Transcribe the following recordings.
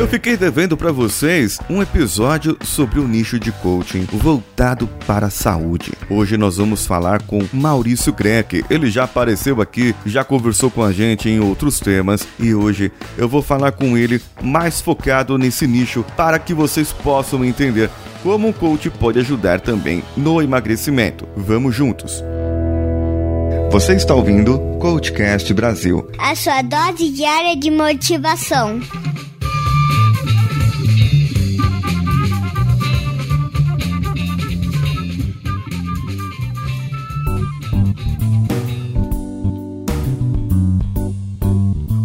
Eu fiquei devendo para vocês um episódio sobre o nicho de coaching voltado para a saúde. Hoje nós vamos falar com Maurício Greck. Ele já apareceu aqui, já conversou com a gente em outros temas e hoje eu vou falar com ele mais focado nesse nicho para que vocês possam entender como um coach pode ajudar também no emagrecimento. Vamos juntos. Você está ouvindo Coachcast Brasil. A sua dose diária de motivação.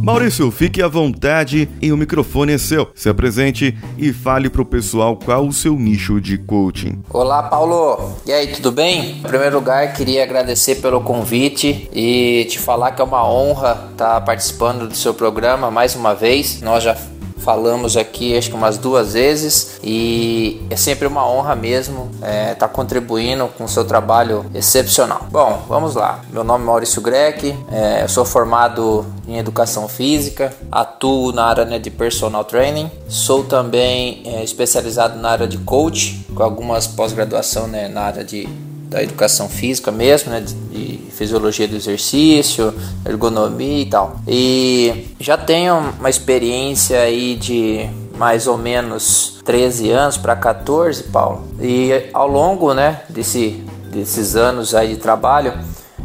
Maurício, fique à vontade e o microfone é seu. Se apresente e fale para o pessoal qual o seu nicho de coaching. Olá, Paulo. E aí, tudo bem? Em primeiro lugar, queria agradecer pelo convite e te falar que é uma honra estar participando do seu programa mais uma vez. Nós já falamos aqui acho que umas duas vezes e é sempre uma honra mesmo estar é, tá contribuindo com o seu trabalho excepcional. Bom, vamos lá. Meu nome é Maurício Greck, é, eu sou formado em educação física, atuo na área né, de personal training, sou também é, especializado na área de coach, com algumas pós-graduação né, na área de da educação física mesmo, né, de, fisiologia do exercício, ergonomia e tal. E já tenho uma experiência aí de mais ou menos 13 anos para 14, Paulo. E ao longo, né, desse, desses anos aí de trabalho,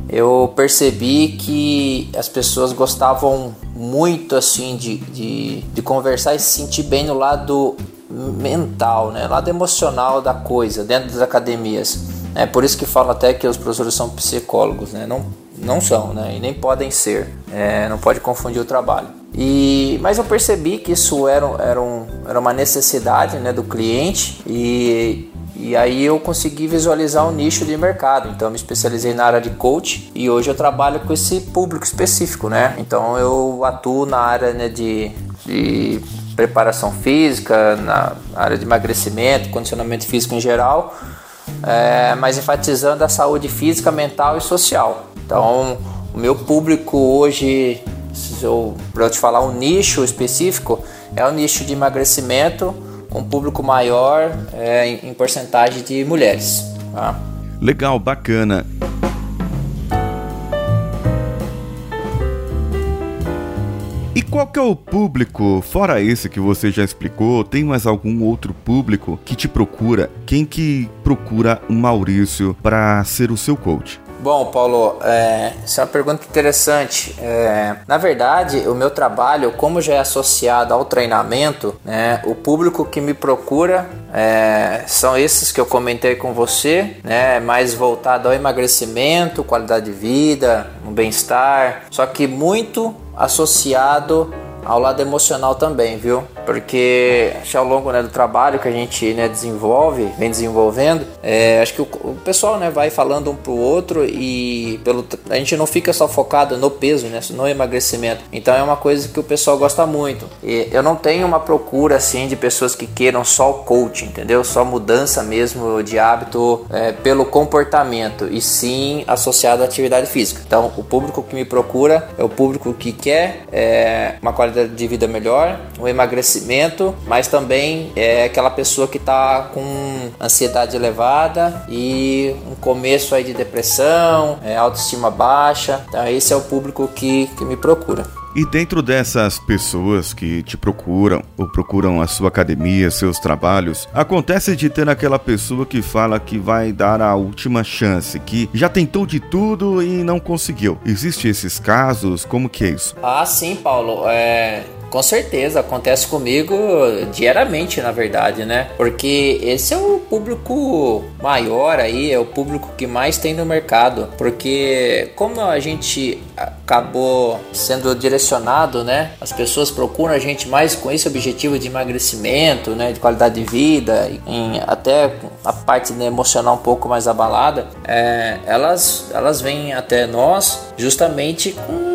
eu percebi que as pessoas gostavam muito assim de, de, de conversar e se sentir bem no lado mental, né, lado emocional da coisa dentro das academias. É por isso que falo até que os professores são psicólogos, né? Não, não são, né? E nem podem ser. É, não pode confundir o trabalho. E, mas eu percebi que isso era, era, um, era uma necessidade né, do cliente e, e aí eu consegui visualizar um nicho de mercado. Então eu me especializei na área de coach e hoje eu trabalho com esse público específico, né? Então eu atuo na área né, de, de preparação física, na área de emagrecimento, condicionamento físico em geral é, mas enfatizando a saúde física, mental e social. Então, o meu público hoje, para eu te falar um nicho específico, é o nicho de emagrecimento, um público maior é, em, em porcentagem de mulheres. Tá? Legal, bacana. Qual que é o público, fora esse que você já explicou, tem mais algum outro público que te procura? Quem que procura o Maurício para ser o seu coach? Bom, Paulo, é, essa é uma pergunta interessante. É, na verdade, o meu trabalho, como já é associado ao treinamento, né, o público que me procura é, são esses que eu comentei com você, né, mais voltado ao emagrecimento, qualidade de vida, um bem-estar, só que muito associado ao lado emocional também, viu? Porque acho que ao longo né, do trabalho que a gente né, desenvolve, vem desenvolvendo, é, acho que o, o, pessoal né, vai falando um pro outro e pelo, a gente não fica só focado no peso, né, no emagrecimento. Então é uma coisa que o pessoal gosta muito. E eu não tenho uma procura assim de pessoas que queiram só o coaching, entendeu? Só mudança mesmo de hábito é, pelo comportamento e sim associado à atividade física. Então o público que me procura é o público que quer é, uma qualidade qualidade de vida melhor, o emagrecimento, mas também é aquela pessoa que está com ansiedade elevada e um começo aí de depressão, é, autoestima baixa. Então esse é o público que, que me procura. E dentro dessas pessoas que te procuram ou procuram a sua academia, seus trabalhos, acontece de ter aquela pessoa que fala que vai dar a última chance, que já tentou de tudo e não conseguiu. Existem esses casos? Como que é isso? Ah, sim, Paulo. É, com certeza, acontece comigo diariamente, na verdade, né? Porque esse é o público maior aí, é o público que mais tem no mercado. Porque como a gente acabou sendo direcionado, né? As pessoas procuram a gente mais com esse objetivo de emagrecimento, né? De qualidade de vida, em, até a parte né, emocional um pouco mais abalada. É, elas, elas vêm até nós justamente com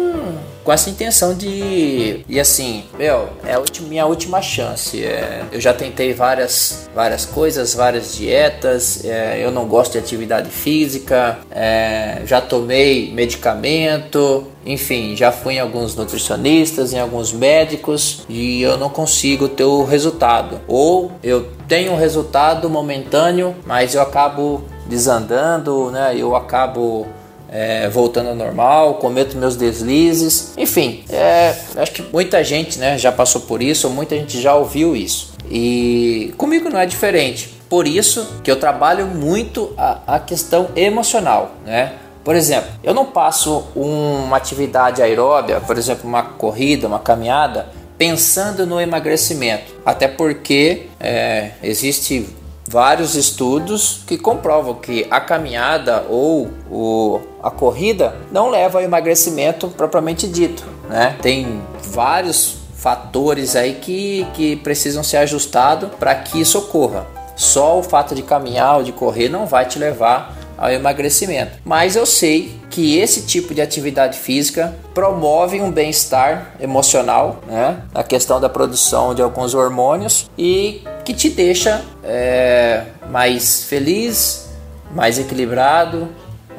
com essa intenção de e assim, meu, é a minha última chance. É, eu já tentei várias várias coisas, várias dietas. É, eu não gosto de atividade física. É, já tomei medicamento. Enfim, já fui em alguns nutricionistas, em alguns médicos e eu não consigo ter o resultado. Ou eu tenho um resultado momentâneo, mas eu acabo desandando, né? Eu acabo é, voltando ao normal, cometo meus deslizes, enfim, é, acho que muita gente né, já passou por isso, muita gente já ouviu isso. E comigo não é diferente. Por isso que eu trabalho muito a, a questão emocional, né? Por exemplo, eu não passo uma atividade aeróbia, por exemplo, uma corrida, uma caminhada, pensando no emagrecimento. Até porque é, existe vários estudos que comprovam que a caminhada ou o, a corrida não leva ao emagrecimento propriamente dito. Né? Tem vários fatores aí que, que precisam ser ajustados para que isso ocorra. Só o fato de caminhar ou de correr não vai te levar ao emagrecimento. Mas eu sei que esse tipo de atividade física promove um bem-estar emocional, né? A questão da produção de alguns hormônios e que te deixa é, mais feliz, mais equilibrado,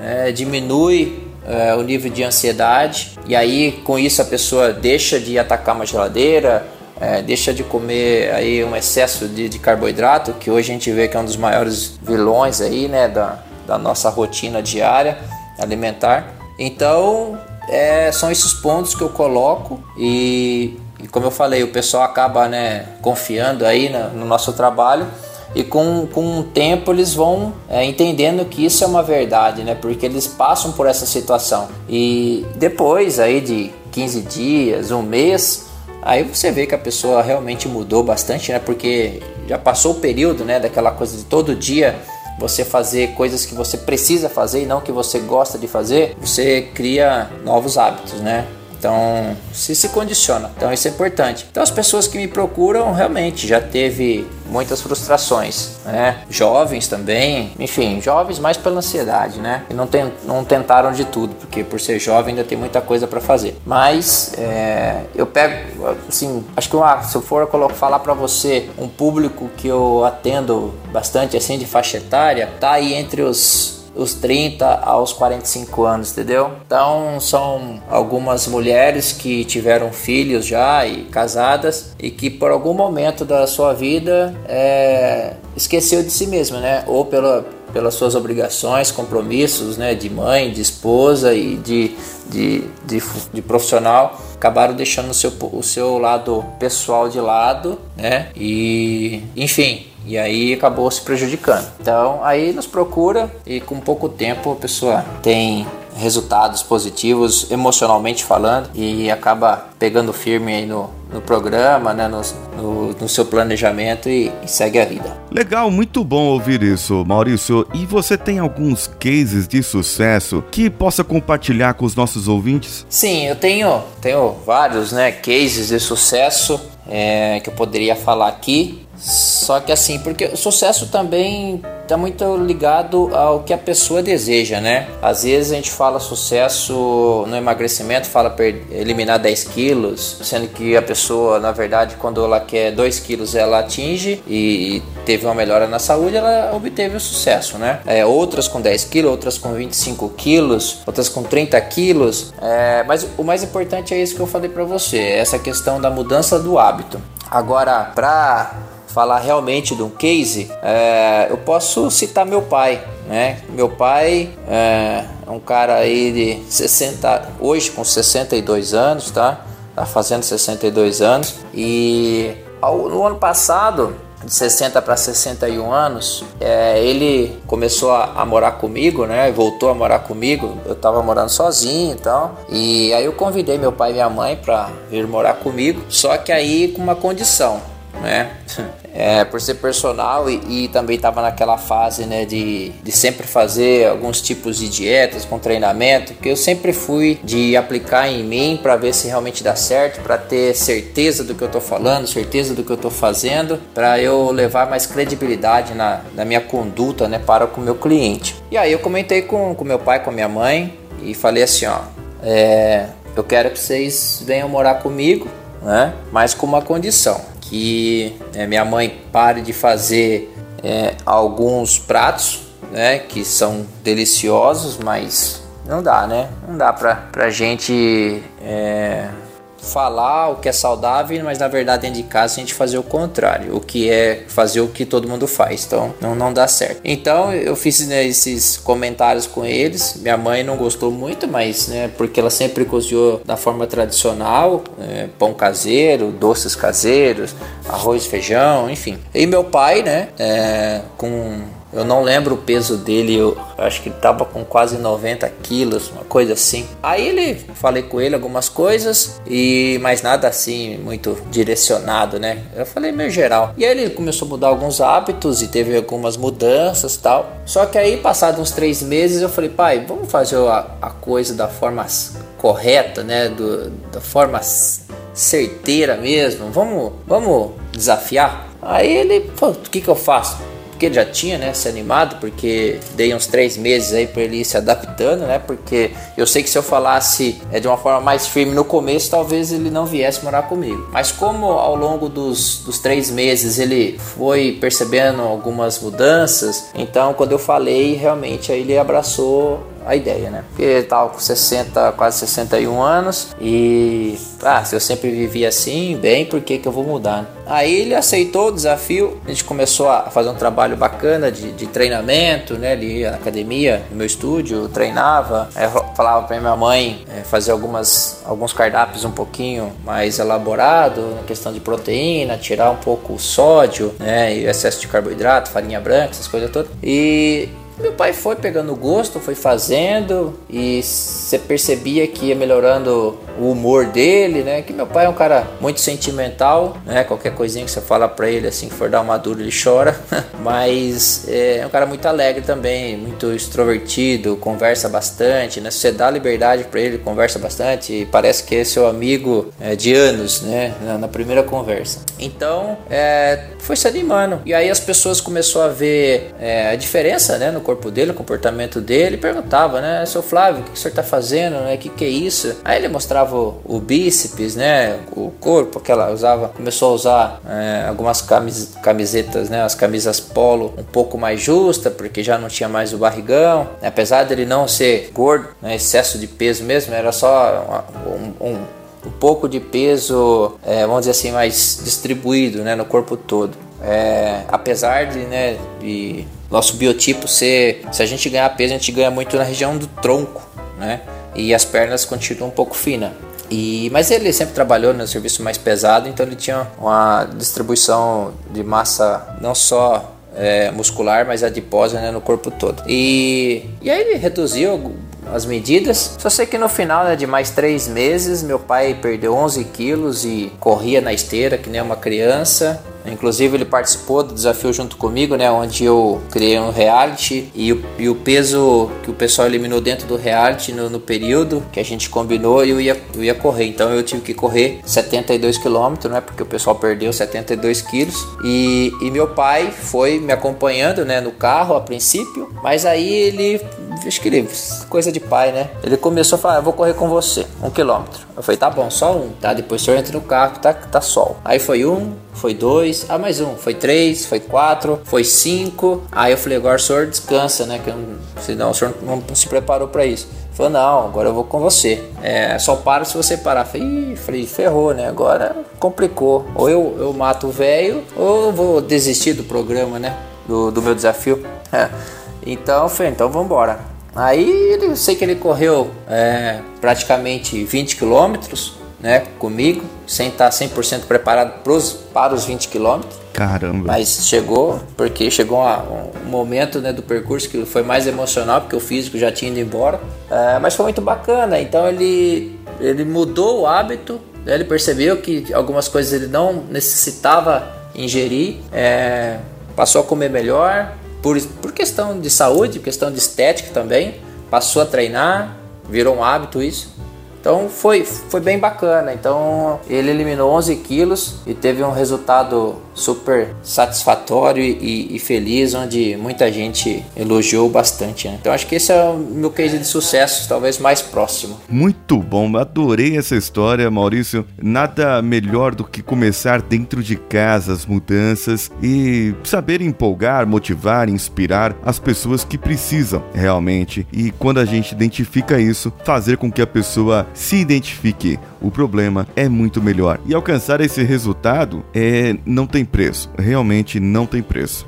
é, diminui é, o nível de ansiedade e aí com isso a pessoa deixa de atacar uma geladeira, é, deixa de comer aí um excesso de, de, carboidrato, que hoje a gente vê que é um dos maiores vilões aí, né, da, da nossa rotina diária alimentar. Então, é, são esses pontos que eu coloco e, e, como eu falei, o pessoal acaba né, confiando aí no, no nosso trabalho e com, com o tempo eles vão é, entendendo que isso é uma verdade, né? Porque eles passam por essa situação e depois aí de 15 dias, um mês, aí você vê que a pessoa realmente mudou bastante, né? Porque já passou o período, né? Daquela coisa de todo dia você fazer coisas que você precisa fazer e não que você gosta de fazer, você cria novos hábitos, né? Então, se se condiciona. Então, isso é importante. Então, as pessoas que me procuram realmente já teve muitas frustrações, né? Jovens também, enfim, jovens mais pela ansiedade, né? E não, tem, não tentaram de tudo, porque por ser jovem ainda tem muita coisa para fazer. Mas é, eu pego, assim, acho que uma, se eu for falar para você um público que eu atendo bastante assim de faixa etária, tá aí entre os os 30 aos 45 anos, entendeu? Então são algumas mulheres que tiveram filhos já e casadas e que por algum momento da sua vida é, esqueceu de si mesma, né? Ou pela, pelas suas obrigações, compromissos, né? De mãe, de esposa e de, de, de, de profissional acabaram deixando o seu, o seu lado pessoal de lado, né? E enfim, e aí acabou se prejudicando. Então aí nos procura e com pouco tempo a pessoa tem resultados positivos emocionalmente falando e acaba pegando firme aí no, no programa, né, no, no, no seu planejamento e, e, segue a vida. Legal, muito bom ouvir isso, Maurício. E você tem alguns cases de sucesso que possa compartilhar com os nossos ouvintes? Sim, eu tenho, tenho vários, né, cases de sucesso é, que eu poderia falar aqui. Só que assim, porque o sucesso também está muito ligado ao que a pessoa deseja, né? Às vezes a gente fala sucesso no emagrecimento, fala eliminar 10 quilos, sendo que a pessoa, na verdade, quando ela quer 2 quilos, ela atinge e teve uma melhora na saúde, ela obteve o sucesso, né? É, outras com 10 quilos, outras com 25 quilos, outras com 30 quilos. É, mas o mais importante é isso que eu falei para você, essa questão da mudança do hábito. Agora, para falar realmente de um case, é, eu posso citar meu pai, né? Meu pai é, é um cara aí de 60, hoje com 62 anos, tá? Tá fazendo 62 anos e ao, no ano passado de 60 para 61 anos, é, ele começou a, a, morar comigo, né? Voltou a morar comigo. Eu tava morando sozinho e tal. E aí eu convidei meu pai e minha mãe para vir morar comigo. Só que aí com uma condição né? É, por ser personal e, e também estava naquela fase né, de, de sempre fazer alguns tipos de dietas com treinamento, que eu sempre fui de aplicar em mim para ver se realmente dá certo, para ter certeza do que eu estou falando, certeza do que eu estou fazendo, para eu levar mais credibilidade na, na minha conduta né, para com o meu cliente. E aí eu comentei com, com meu pai, com minha mãe e falei assim: ó, é, eu quero que vocês venham morar comigo, né? Mas com uma condição que é, minha mãe pare de fazer é, alguns pratos, né? Que são deliciosos, mas não dá, né? Não dá pra, pra gente é, falar o que é saudável, mas na verdade dentro de casa a gente fazer o contrário, o que é fazer o que todo mundo faz, então não, não dá certo. Então eu fiz né, esses comentários com eles, minha mãe não gostou muito, mas né, porque ela sempre cozinhou da forma tradicional, né, pão caseiro, doces caseiros, arroz, feijão, enfim. E meu pai, né, é, com eu não lembro o peso dele, eu acho que ele tava com quase 90 quilos, uma coisa assim. Aí ele, falei com ele algumas coisas e mais nada assim muito direcionado, né? Eu falei meio geral. E aí ele começou a mudar alguns hábitos e teve algumas mudanças tal. Só que aí, passados uns três meses, eu falei, pai, vamos fazer a, a coisa da forma correta, né? Do, da forma certeira mesmo. Vamos, vamos desafiar. Aí ele, o que que eu faço? Porque ele já tinha né, se animado, porque dei uns três meses aí para ele ir se adaptando, né? Porque eu sei que se eu falasse é, de uma forma mais firme no começo, talvez ele não viesse morar comigo. Mas como ao longo dos, dos três meses ele foi percebendo algumas mudanças, então quando eu falei, realmente aí ele abraçou a ideia, né? Porque ele tava com 60, quase 61 anos e, ah, se eu sempre vivi assim, bem, por que que eu vou mudar? Aí ele aceitou o desafio, a gente começou a fazer um trabalho bacana de, de treinamento, né? Ia na academia, no meu estúdio, treinava, falava para minha mãe é, fazer algumas, alguns cardápios um pouquinho mais elaborado na questão de proteína, tirar um pouco o sódio, né? E excesso de carboidrato, farinha branca, essas coisas todas. E meu pai foi pegando gosto, foi fazendo e você percebia que ia melhorando o humor dele, né? Que meu pai é um cara muito sentimental, né? Qualquer coisinha que você fala para ele assim, que for dar uma dura, ele chora. Mas é um cara muito alegre também, muito extrovertido, conversa bastante, né? Você dá liberdade para ele, conversa bastante e parece que é seu amigo é, de anos, né? Na, na primeira conversa. Então, é, foi se animando. E aí as pessoas começaram a ver é, a diferença, né? No corpo dele, o comportamento dele, perguntava, né, seu Flávio, o que o senhor está fazendo, né, o que, que é isso? Aí ele mostrava o, o bíceps, né, o corpo, que ela usava, começou a usar é, algumas camis, camisetas, né, as camisas polo um pouco mais justa, porque já não tinha mais o barrigão, apesar dele não ser gordo, né, excesso de peso mesmo, era só um, um um pouco de peso, é, vamos dizer assim, mais distribuído né, no corpo todo. É, apesar de, né, de nosso biotipo ser, se a gente ganhar peso, a gente ganha muito na região do tronco, né? E as pernas continuam um pouco finas. E, mas ele sempre trabalhou no serviço mais pesado, então ele tinha uma distribuição de massa não só é, muscular, mas adiposa né, no corpo todo. E, e aí ele reduziu as medidas. Só sei que no final né, de mais três meses, meu pai perdeu 11 quilos e corria na esteira que nem uma criança. Inclusive ele participou do desafio junto comigo, né? Onde eu criei um reality e o, e o peso que o pessoal eliminou dentro do reality no, no, período que a gente combinou eu ia, eu ia correr. Então eu tive que correr 72 quilômetros, né? Porque o pessoal perdeu 72 quilos. E, e meu pai foi me acompanhando, né? No carro a princípio, mas aí ele acho que ele, coisa de pai, né? Ele começou a falar: Eu vou correr com você, um quilômetro. Eu falei: Tá bom, só um, tá? Depois o senhor entra no carro, tá, tá sol. Aí foi um, foi dois, ah, mais um, foi três, foi quatro, foi cinco. Aí eu falei: Agora o senhor descansa, né? Que eu, senão o senhor não se preparou para isso. Falou, não, agora eu vou com você. É, só para se você parar. Falei, falei, ferrou, né? Agora complicou. Ou eu, eu mato o velho, ou eu vou desistir do programa, né? Do, do meu desafio. É. Então, falei, então vamos embora. Aí eu sei que ele correu é, praticamente 20 quilômetros né, comigo, sem estar 100% preparado pros, para os 20 quilômetros. Caramba! Mas chegou, porque chegou um momento né, do percurso que foi mais emocional, porque o físico já tinha ido embora. É, mas foi muito bacana, então ele, ele mudou o hábito, né, ele percebeu que algumas coisas ele não necessitava ingerir, é, passou a comer melhor, por, por questão de saúde, questão de estética também, passou a treinar, virou um hábito isso. Então foi, foi bem bacana. Então ele eliminou 11 quilos e teve um resultado super satisfatório e, e, feliz, onde muita gente elogiou bastante. Né? Então acho que esse é o meu case de sucesso, talvez mais próximo. Muito bom, adorei essa história, Maurício. Nada melhor do que começar dentro de casa as mudanças e saber empolgar, motivar, inspirar as pessoas que precisam realmente. E quando a gente identifica isso, fazer com que a pessoa se identifique o problema é muito melhor. E alcançar esse resultado é não tem preço, realmente não tem preço.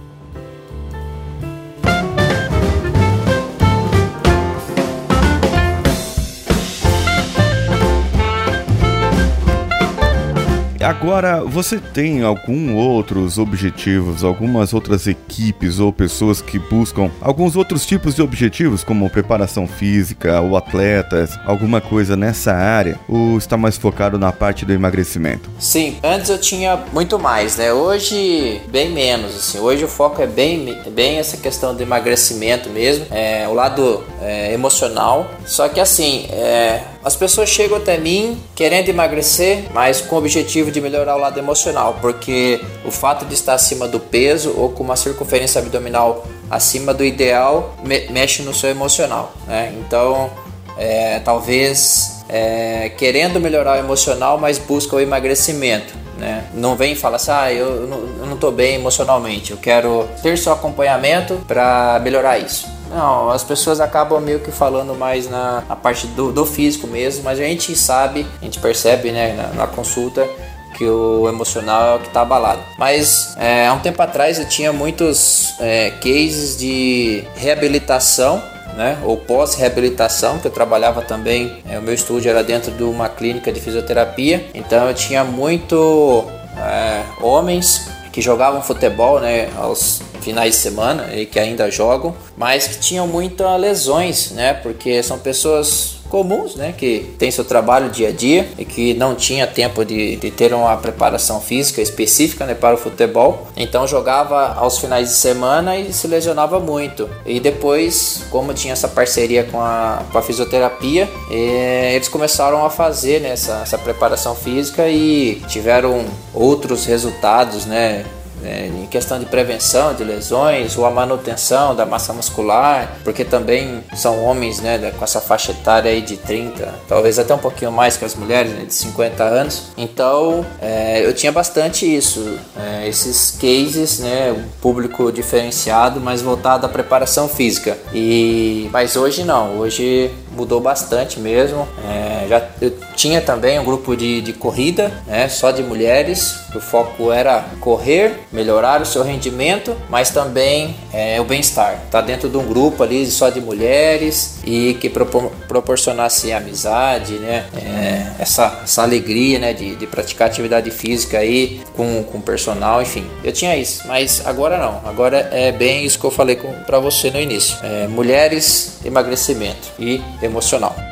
Agora, você tem algum outros objetivos, algumas outras equipes ou pessoas que buscam alguns outros tipos de objetivos, como preparação física ou atletas, alguma coisa nessa área? Ou está mais focado na parte do emagrecimento? Sim, antes eu tinha muito mais, né? Hoje, bem menos, assim. Hoje o foco é bem, bem essa questão do emagrecimento mesmo, é, o lado é, emocional. Só que assim, é, as pessoas chegam até mim querendo emagrecer, mas com o objetivo de melhorar o lado emocional, porque o fato de estar acima do peso ou com uma circunferência abdominal acima do ideal me mexe no seu emocional. Né? Então, é, talvez é, querendo melhorar o emocional, mas busca o emagrecimento. Né? Não vem e fala assim, ah, eu não estou bem emocionalmente, eu quero ter seu acompanhamento para melhorar isso. Não, as pessoas acabam meio que falando mais na, na parte do, do, físico mesmo, mas a gente sabe, a gente percebe né, na, na consulta que o emocional é o que está abalado. Mas é, há um tempo atrás eu tinha muitos é, cases de reabilitação né, ou pós-reabilitação, que eu trabalhava também, é, o meu estúdio era dentro de uma clínica de fisioterapia, então eu tinha muito é, homens que jogavam futebol né, aos finais de semana e que ainda jogam, mas que tinham muitas lesões, né, porque são pessoas comuns, né, que tem seu trabalho dia a dia e que não tinha tempo de, de ter uma preparação física específica né, para o futebol. Então jogava aos finais de semana e se lesionava muito. E depois, como tinha essa parceria com a, com a fisioterapia, eh, eles começaram a fazer né, essa, essa preparação física e tiveram outros resultados, né? É, em questão de prevenção de lesões ou a manutenção da massa muscular, porque também são homens né, com essa faixa etária aí de 30, talvez até um pouquinho mais que as mulheres, né, de 50 anos. Então é, eu tinha bastante isso, é, esses cases, né, um público diferenciado, mas voltado à preparação física. E mas hoje não, hoje mudou bastante mesmo. É, já eu tinha também um grupo de, de corrida, né, só de mulheres. O foco era correr, melhorar o seu rendimento, mas também é, o bem-estar. Tá dentro de um grupo ali só de mulheres e que propor, proporcionasse amizade, né, é, essa, essa alegria, né, de, de praticar atividade física aí com com personal, enfim. Eu tinha isso, mas agora não. Agora é bem isso que eu falei para você no início. É, mulheres, emagrecimento e emocional.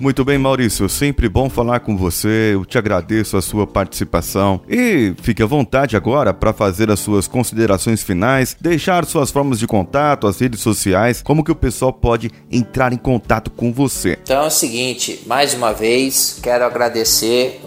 Muito bem, Maurício, sempre bom falar com você. Eu te agradeço a sua participação e fique à vontade agora para fazer as suas considerações finais, deixar suas formas de contato, as redes sociais, como que o pessoal pode entrar em contato com você. Então é o seguinte, mais uma vez quero agradecer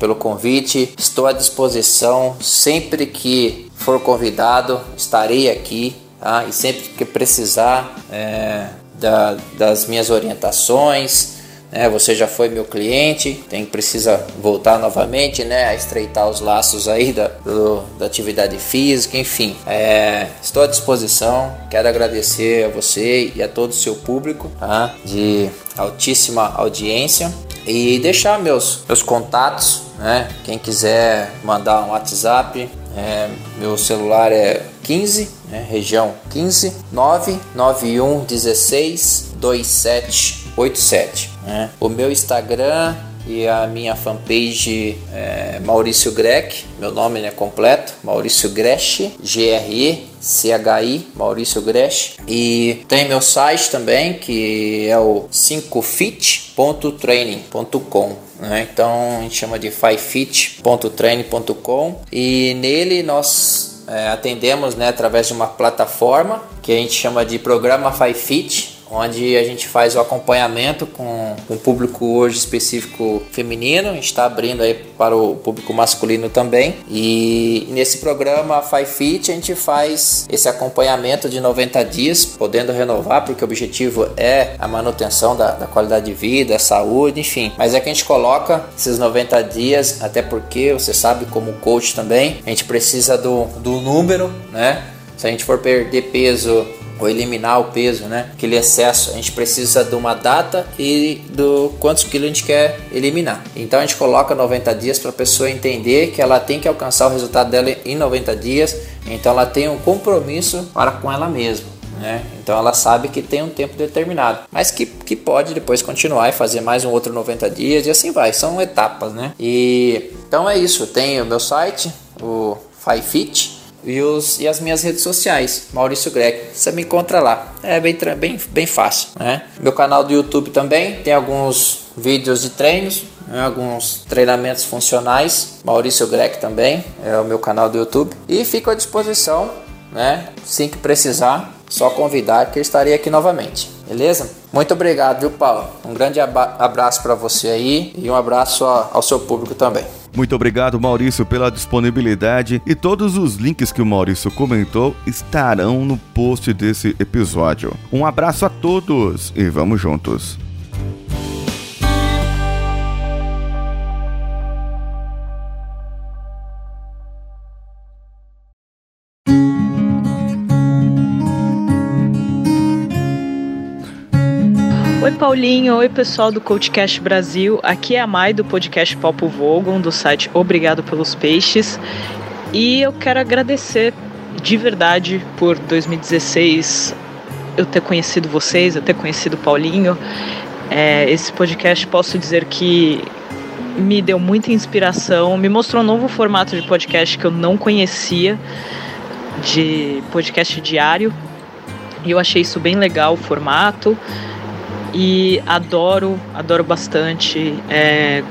pelo convite. Estou à disposição sempre que for convidado, estarei aqui. Tá? E sempre que precisar é, da, das minhas orientações, né? Você já foi meu cliente, tem precisa voltar novamente, né? A estreitar os laços aí da, do, da atividade física, enfim. É, estou à disposição. Quero agradecer a você e a todo o seu público tá? de altíssima audiência e deixar meus, meus contatos, né? Quem quiser mandar um WhatsApp, é, meu celular é 15, né? região 15 991 16 27 87. Né? O meu Instagram e a minha fanpage é Maurício Grec, meu nome é completo, Maurício Gresch, G-R-E-C-H-I, Maurício Gresch. E tem meu site também, que é o 5fit.training.com. Né? Então a gente chama de 5fit.training.com e nele nós é, atendemos né, através de uma plataforma que a gente chama de programa 5fit onde a gente faz o acompanhamento com, o público hoje específico feminino, a gente está abrindo aí para o público masculino também. E nesse programa Five Fit a gente faz esse acompanhamento de 90 dias, podendo renovar, porque o objetivo é a manutenção da, da qualidade de vida, saúde, enfim. Mas é que a gente coloca esses 90 dias, até porque você sabe, como coach também, a gente precisa do, do número, né? Se a gente for perder peso ou eliminar o peso, né? Aquele excesso, a gente precisa de uma data e do quantos quilos a gente quer eliminar. Então a gente coloca 90 dias para a pessoa entender que ela tem que alcançar o resultado dela em 90 dias. Então ela tem um compromisso para com ela mesma. Né? Então ela sabe que tem um tempo determinado, mas que, que pode depois continuar e fazer mais um outro 90 dias e assim vai, são etapas, né? E então é isso, tem o meu site, o FiFit, e, os, e as minhas redes sociais, Maurício Greg. Você me encontra lá. É bem, bem, bem fácil. Né? Meu canal do YouTube também tem alguns vídeos de treinos, né? alguns treinamentos funcionais. Maurício Greg também é o meu canal do YouTube. E fico à disposição, né? Assim que precisar, só convidar que eu estarei aqui novamente. Beleza? Muito obrigado, viu, Paulo? Um grande abraço para você aí e um abraço ao seu público também. Muito obrigado, Maurício, pela disponibilidade e todos os links que o Maurício comentou estarão no post desse episódio. Um abraço a todos e vamos juntos. Paulinho, oi pessoal do Coachcast Brasil. Aqui é a Mai do podcast Papo Vogon, do site Obrigado pelos Peixes. E eu quero agradecer de verdade por 2016 eu ter conhecido vocês, eu ter conhecido o Paulinho. É, esse podcast posso dizer que me deu muita inspiração, me mostrou um novo formato de podcast que eu não conhecia, de podcast diário. E eu achei isso bem legal o formato e adoro, adoro bastante. É,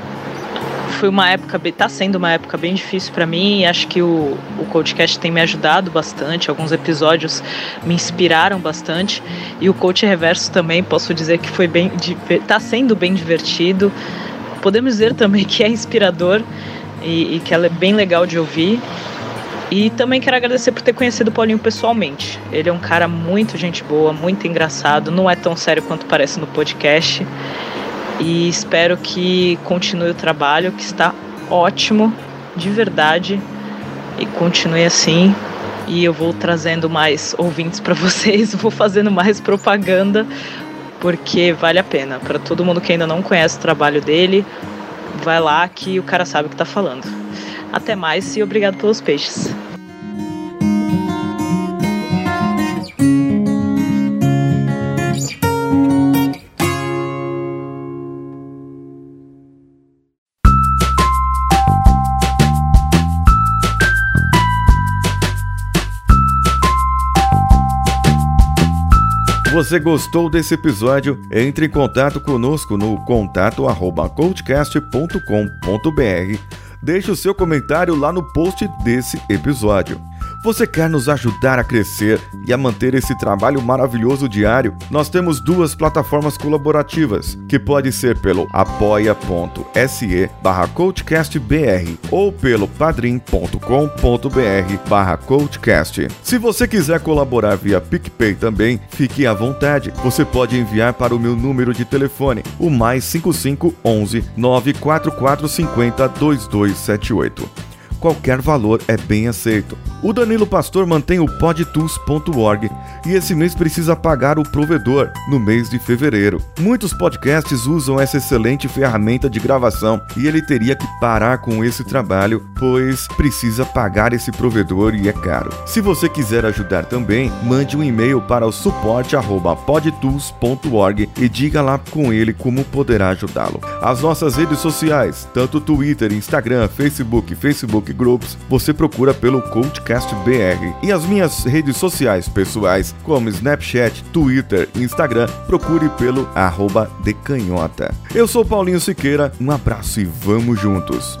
foi uma época, está sendo uma época bem difícil para mim acho que o, o Coachcast tem me ajudado bastante. Alguns episódios me inspiraram bastante e o Coach Reverso também posso dizer que foi bem, está sendo bem divertido. Podemos dizer também que é inspirador e, e que é bem legal de ouvir. E também quero agradecer por ter conhecido o Paulinho pessoalmente. Ele é um cara muito gente boa, muito engraçado, não é tão sério quanto parece no podcast. E espero que continue o trabalho, que está ótimo, de verdade. E continue assim. E eu vou trazendo mais ouvintes para vocês, vou fazendo mais propaganda, porque vale a pena. Para todo mundo que ainda não conhece o trabalho dele, vai lá que o cara sabe o que está falando. Até mais e obrigado pelos peixes. Você gostou desse episódio, entre em contato conosco no contato arroba coachcast.com.br. Deixe o seu comentário lá no post desse episódio. Você quer nos ajudar a crescer e a manter esse trabalho maravilhoso diário? Nós temos duas plataformas colaborativas, que pode ser pelo apoia.se barra coachcastbr ou pelo padrim.com.br barra coachcast. Se você quiser colaborar via PicPay também, fique à vontade. Você pode enviar para o meu número de telefone, o mais 5511 94450 2278. Qualquer valor é bem aceito. O Danilo Pastor mantém o podtools.org e esse mês precisa pagar o provedor no mês de fevereiro. Muitos podcasts usam essa excelente ferramenta de gravação e ele teria que parar com esse trabalho, pois precisa pagar esse provedor e é caro. Se você quiser ajudar também, mande um e-mail para o suporte@podtools.org e diga lá com ele como poderá ajudá-lo. As nossas redes sociais, tanto Twitter, Instagram, Facebook, Facebook Groups, você procura pelo Coachcast BR. E as minhas redes sociais pessoais, como Snapchat, Twitter e Instagram, procure pelo arroba decanhota. Eu sou Paulinho Siqueira, um abraço e vamos juntos!